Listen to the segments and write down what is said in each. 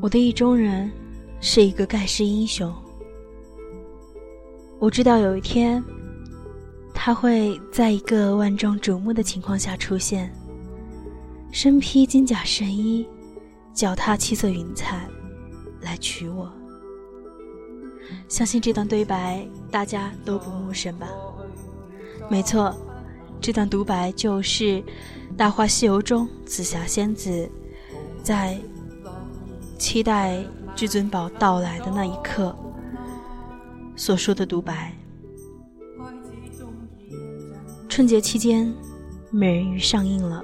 我的意中人是一个盖世英雄。我知道有一天，他会在一个万众瞩目的情况下出现，身披金甲神衣，脚踏七色云彩，来娶我。相信这段对白大家都不陌生吧？没错，这段独白就是《大话西游》中紫霞仙子在。期待至尊宝到来的那一刻，所说的独白。春节期间，《美人鱼》上映了。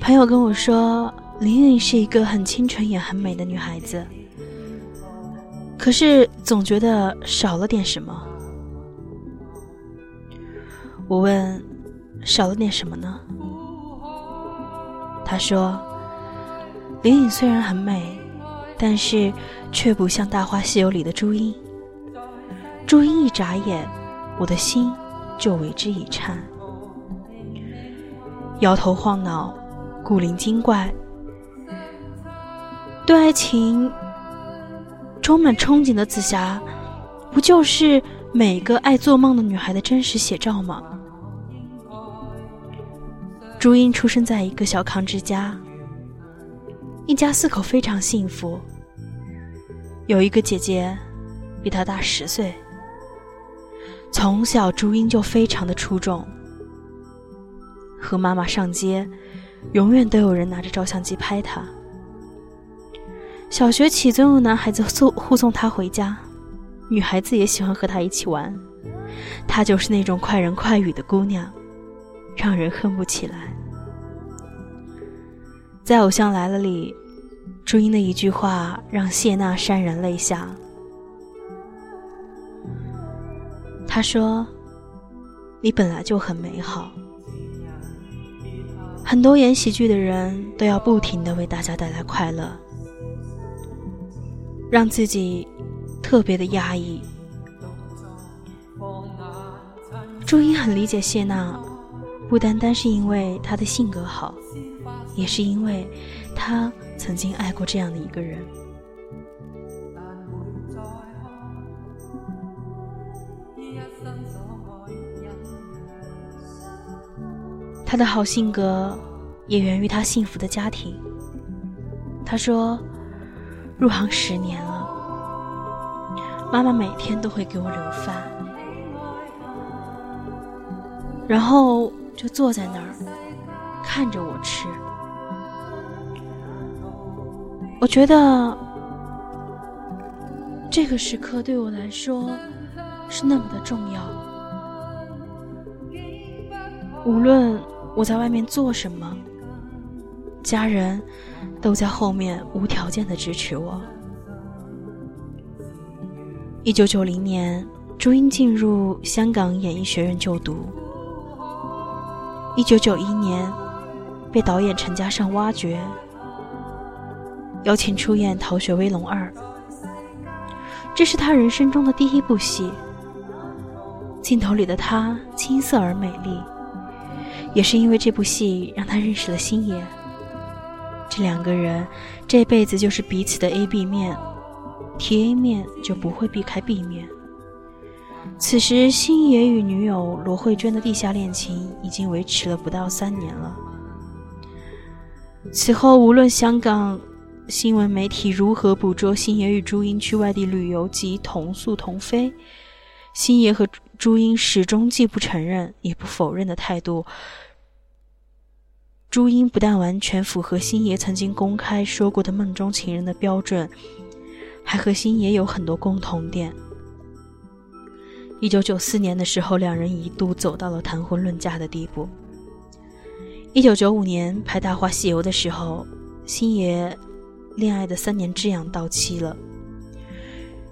朋友跟我说，林允是一个很清纯也很美的女孩子，可是总觉得少了点什么。我问，少了点什么呢？他说。林颖虽然很美，但是却不像《大话西游》里的朱茵。朱茵一眨眼，我的心就为之一颤。摇头晃脑、古灵精怪，对爱情充满憧憬的紫霞，不就是每个爱做梦的女孩的真实写照吗？朱茵出生在一个小康之家。一家四口非常幸福。有一个姐姐，比她大十岁。从小，朱茵就非常的出众。和妈妈上街，永远都有人拿着照相机拍她。小学起，总有男孩子送护送她回家，女孩子也喜欢和她一起玩。她就是那种快人快语的姑娘，让人恨不起来。在《偶像来了》里，朱茵的一句话让谢娜潸然泪下。她说：“你本来就很美好。”很多演喜剧的人都要不停的为大家带来快乐，让自己特别的压抑。朱茵很理解谢娜，不单单是因为她的性格好。也是因为，他曾经爱过这样的一个人。他的好性格也源于他幸福的家庭。他说，入行十年了，妈妈每天都会给我留饭，然后就坐在那儿看着我吃。我觉得这个时刻对我来说是那么的重要。无论我在外面做什么，家人都在后面无条件的支持我。一九九零年，朱茵进入香港演艺学院就读。一九九一年，被导演陈嘉上挖掘。邀请出演《逃学威龙二》，这是他人生中的第一部戏。镜头里的他青涩而美丽，也是因为这部戏让他认识了星爷。这两个人这辈子就是彼此的 A B 面，提 A 面就不会避开 B 面。此时，星爷与女友罗慧娟的地下恋情已经维持了不到三年了。此后，无论香港。新闻媒体如何捕捉星爷与朱茵去外地旅游及同宿同飞？星爷和朱茵始终既不承认也不否认的态度。朱茵不但完全符合星爷曾经公开说过的梦中情人的标准，还和星爷有很多共同点。一九九四年的时候，两人一度走到了谈婚论嫁的地步。一九九五年拍《大话西游》的时候，星爷。恋爱的三年之痒到期了，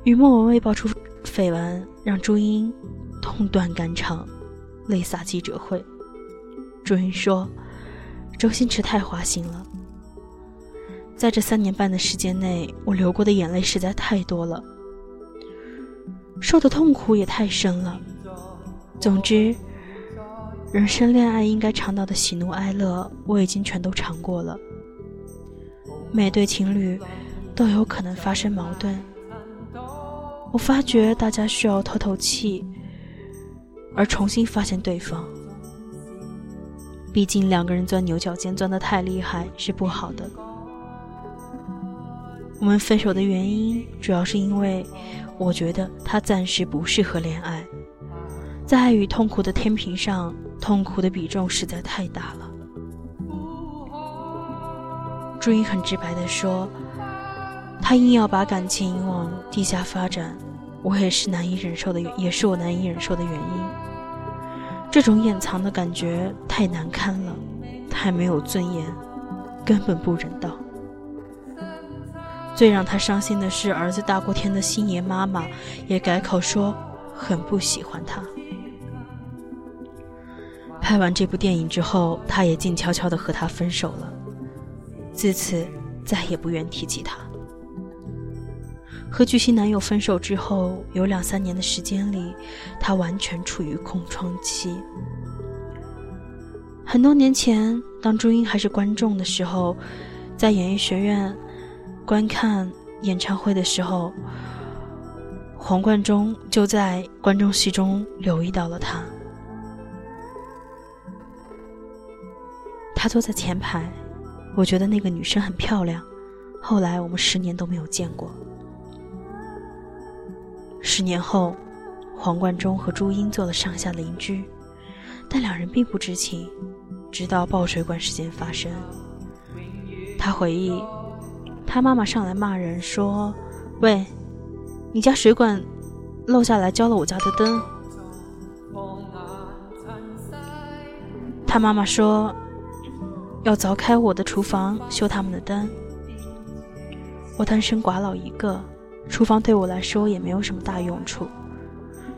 与莫文蔚爆出绯闻，让朱茵痛断肝肠，泪洒记者会。朱茵说：“周星驰太花心了，在这三年半的时间内，我流过的眼泪实在太多了，受的痛苦也太深了。总之，人生恋爱应该尝到的喜怒哀乐，我已经全都尝过了。”每对情侣都有可能发生矛盾。我发觉大家需要透透气，而重新发现对方。毕竟两个人钻牛角尖钻得太厉害是不好的。我们分手的原因主要是因为我觉得他暂时不适合恋爱，在爱与痛苦的天平上，痛苦的比重实在太大了。朱茵很直白地说：“他硬要把感情往地下发展，我也是难以忍受的，也是我难以忍受的原因。这种掩藏的感觉太难堪了，太没有尊严，根本不人道。最让他伤心的是，儿子大过天的星爷妈妈也改口说很不喜欢他。拍完这部电影之后，他也静悄悄地和他分手了。”自此，再也不愿提起他。和巨星男友分手之后，有两三年的时间里，他完全处于空窗期。很多年前，当朱茵还是观众的时候，在演艺学院观看演唱会的时候，黄贯中就在观众席中留意到了他。他坐在前排。我觉得那个女生很漂亮，后来我们十年都没有见过。十年后，黄贯中和朱茵做了上下邻居，但两人并不知情，直到爆水管事件发生。他回忆，他妈妈上来骂人说：“喂，你家水管漏下来浇了我家的灯。”他妈妈说。要凿开我的厨房修他们的灯。我单身寡老一个，厨房对我来说也没有什么大用处，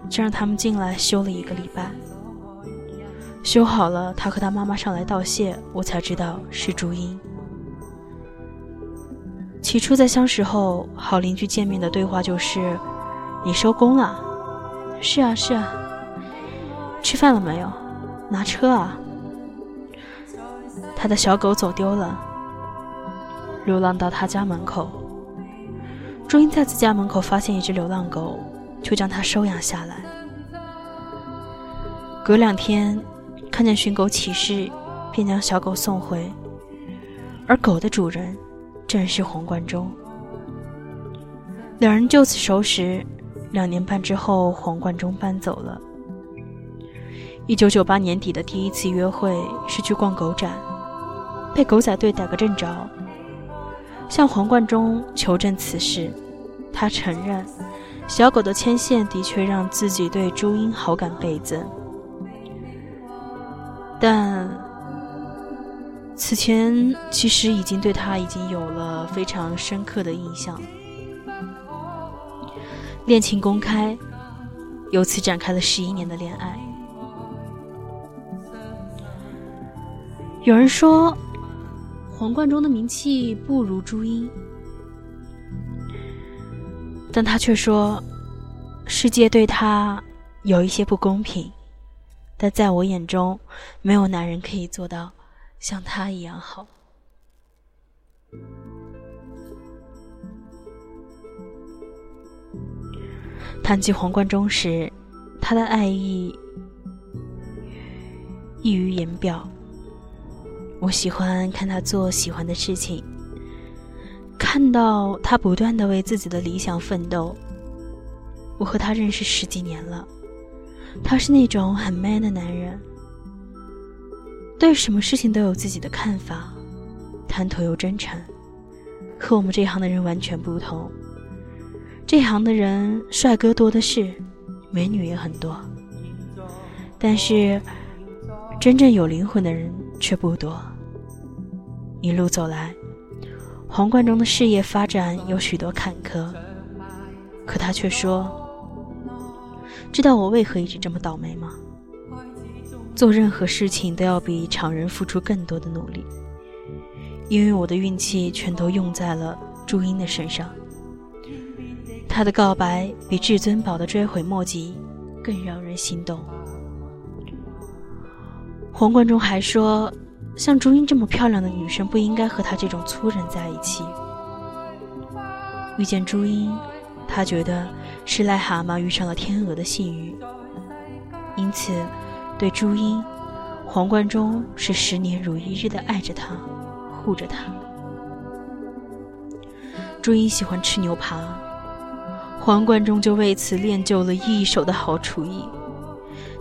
就让他们进来修了一个礼拜。修好了，他和他妈妈上来道谢，我才知道是朱茵。起初在相识后，好邻居见面的对话就是：“你收工了？”“是啊，是啊。”“吃饭了没有？”“拿车啊。”他的小狗走丢了，流浪到他家门口。朱茵在自家门口发现一只流浪狗，就将它收养下来。隔两天，看见寻狗启事，便将小狗送回。而狗的主人正是黄贯中。两人就此熟识。两年半之后，黄贯中搬走了。一九九八年底的第一次约会是去逛狗展。被狗仔队逮个正着，向黄贯中求证此事，他承认小狗的牵线的确让自己对朱茵好感倍增，但此前其实已经对他已经有了非常深刻的印象。恋情公开，由此展开了十一年的恋爱。有人说。黄贯中的名气不如朱茵，但他却说，世界对他有一些不公平，但在我眼中，没有男人可以做到像他一样好。谈及黄贯中时，他的爱意溢于言表。我喜欢看他做喜欢的事情，看到他不断的为自己的理想奋斗。我和他认识十几年了，他是那种很 man 的男人，对什么事情都有自己的看法，谈吐又真诚，和我们这行的人完全不同。这行的人帅哥多的是，美女也很多，但是真正有灵魂的人。却不多。一路走来，黄贯中的事业发展有许多坎坷，可他却说：“知道我为何一直这么倒霉吗？做任何事情都要比常人付出更多的努力，因为我的运气全都用在了朱茵的身上。她的告白比至尊宝的追悔莫及更让人心动。”黄贯中还说：“像朱茵这么漂亮的女生，不应该和他这种粗人在一起。”遇见朱茵，他觉得是癞蛤蟆遇上了天鹅的幸运，因此对朱茵，黄贯中是十年如一日的爱着她，护着她。朱茵喜欢吃牛扒，黄贯中就为此练就了一手的好厨艺。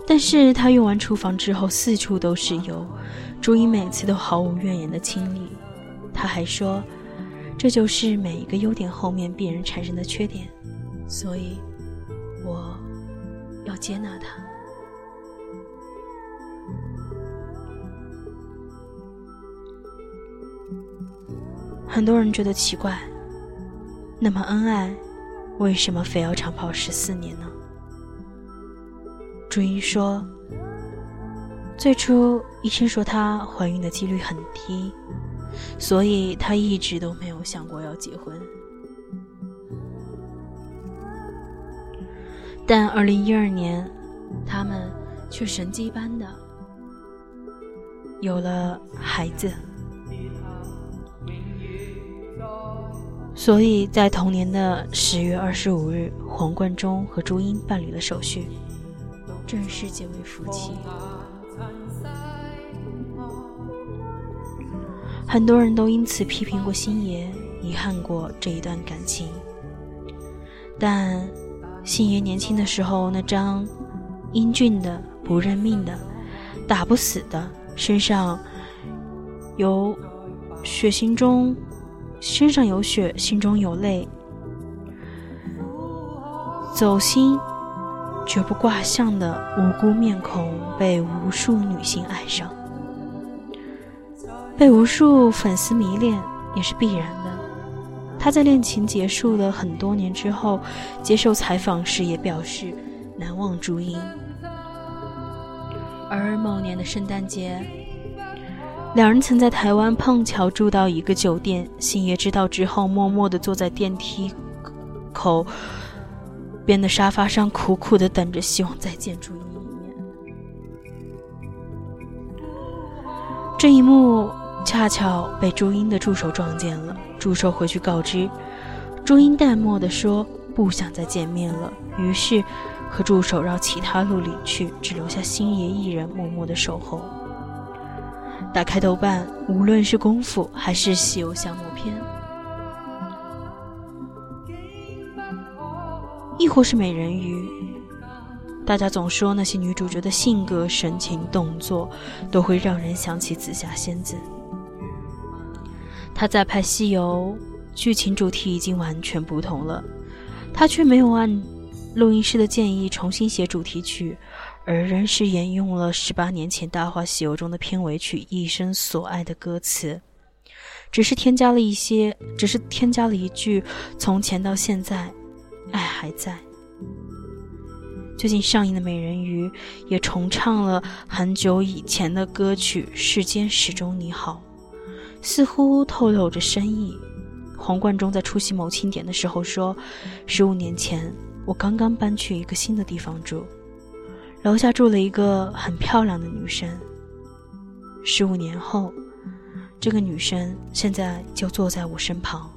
但是他用完厨房之后，四处都是油，朱茵每次都毫无怨言的清理。他还说，这就是每一个优点后面必然产生的缺点，所以我要接纳他。很多人觉得奇怪。那么恩爱，为什么非要长跑十四年呢？朱茵说：“最初医生说她怀孕的几率很低，所以她一直都没有想过要结婚。但二零一二年，他们却神迹般的有了孩子。”所以在同年的十月二十五日，黄贯中和朱茵办理了手续，正式结为夫妻。很多人都因此批评过星爷，遗憾过这一段感情。但星爷年轻的时候那张英俊的、不认命的、打不死的，身上有血腥中。身上有血，心中有泪，走心绝不卦相的无辜面孔，被无数女性爱上，被无数粉丝迷恋也是必然的。他在恋情结束了很多年之后，接受采访时也表示难忘朱茵。而某年的圣诞节。两人曾在台湾碰巧住到一个酒店，星爷知道之后，默默地坐在电梯口边的沙发上，苦苦的等着，希望再见朱茵一面。这一幕恰巧被朱茵的助手撞见了，助手回去告知，朱茵淡漠的说不想再见面了，于是和助手绕其他路离去，只留下星爷一人默默的守候。打开豆瓣，无论是功夫还是西游降魔篇，亦或是美人鱼，大家总说那些女主角的性格、神情、动作都会让人想起紫霞仙子。他在拍西游，剧情主题已经完全不同了，他却没有按录音师的建议重新写主题曲。而仍是沿用了十八年前《大话西游》中的片尾曲《一生所爱》的歌词，只是添加了一些，只是添加了一句“从前到现在，还在”。最近上映的《美人鱼》也重唱了很久以前的歌曲《世间始终你好》，似乎透露着深意。黄贯中在出席某庆典的时候说：“十五年前，我刚刚搬去一个新的地方住。”楼下住了一个很漂亮的女生。十五年后，这个女生现在就坐在我身旁，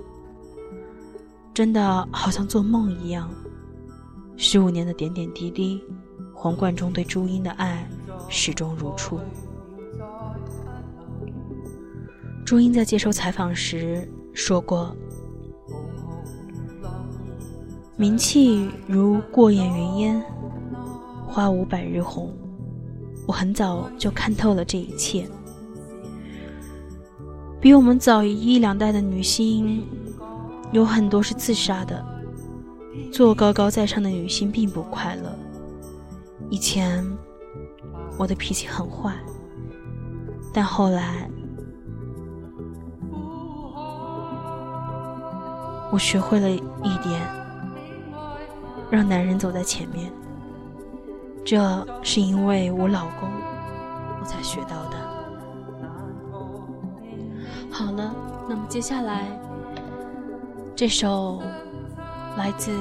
真的好像做梦一样。十五年的点点滴滴，黄贯中对朱茵的爱始终如初。朱茵在接受采访时说过：“名气如过眼云烟。”花无百日红，我很早就看透了这一切。比我们早一两代的女星，有很多是自杀的。做高高在上的女性并不快乐。以前我的脾气很坏，但后来我学会了一点，让男人走在前面。这是因为我老公，我才学到的。好了，那么接下来这首来自《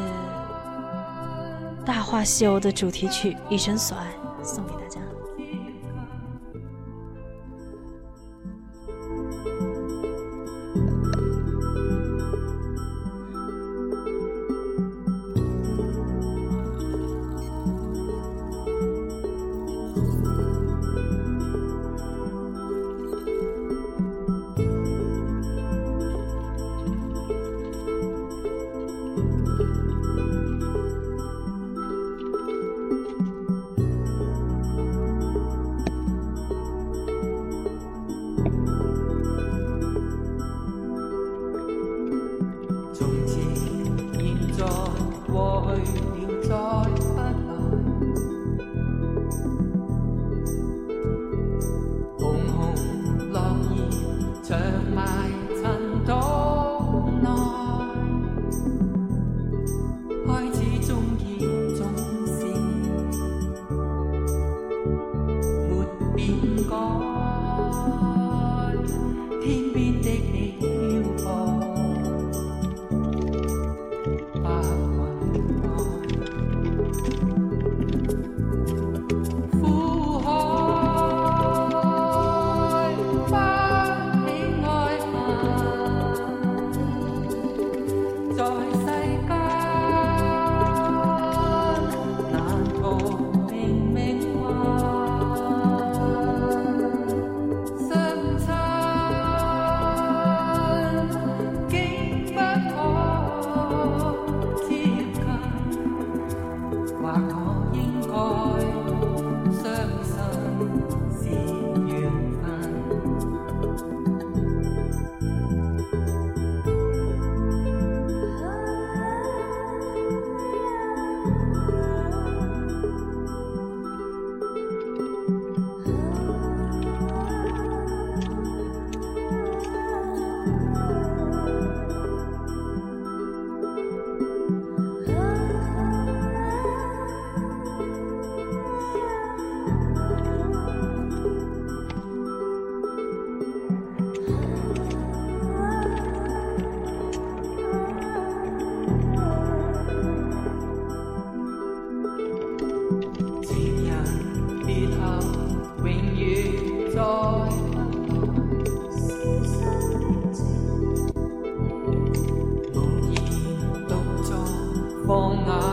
大话西游》的主题曲《一生所爱》送给。放眼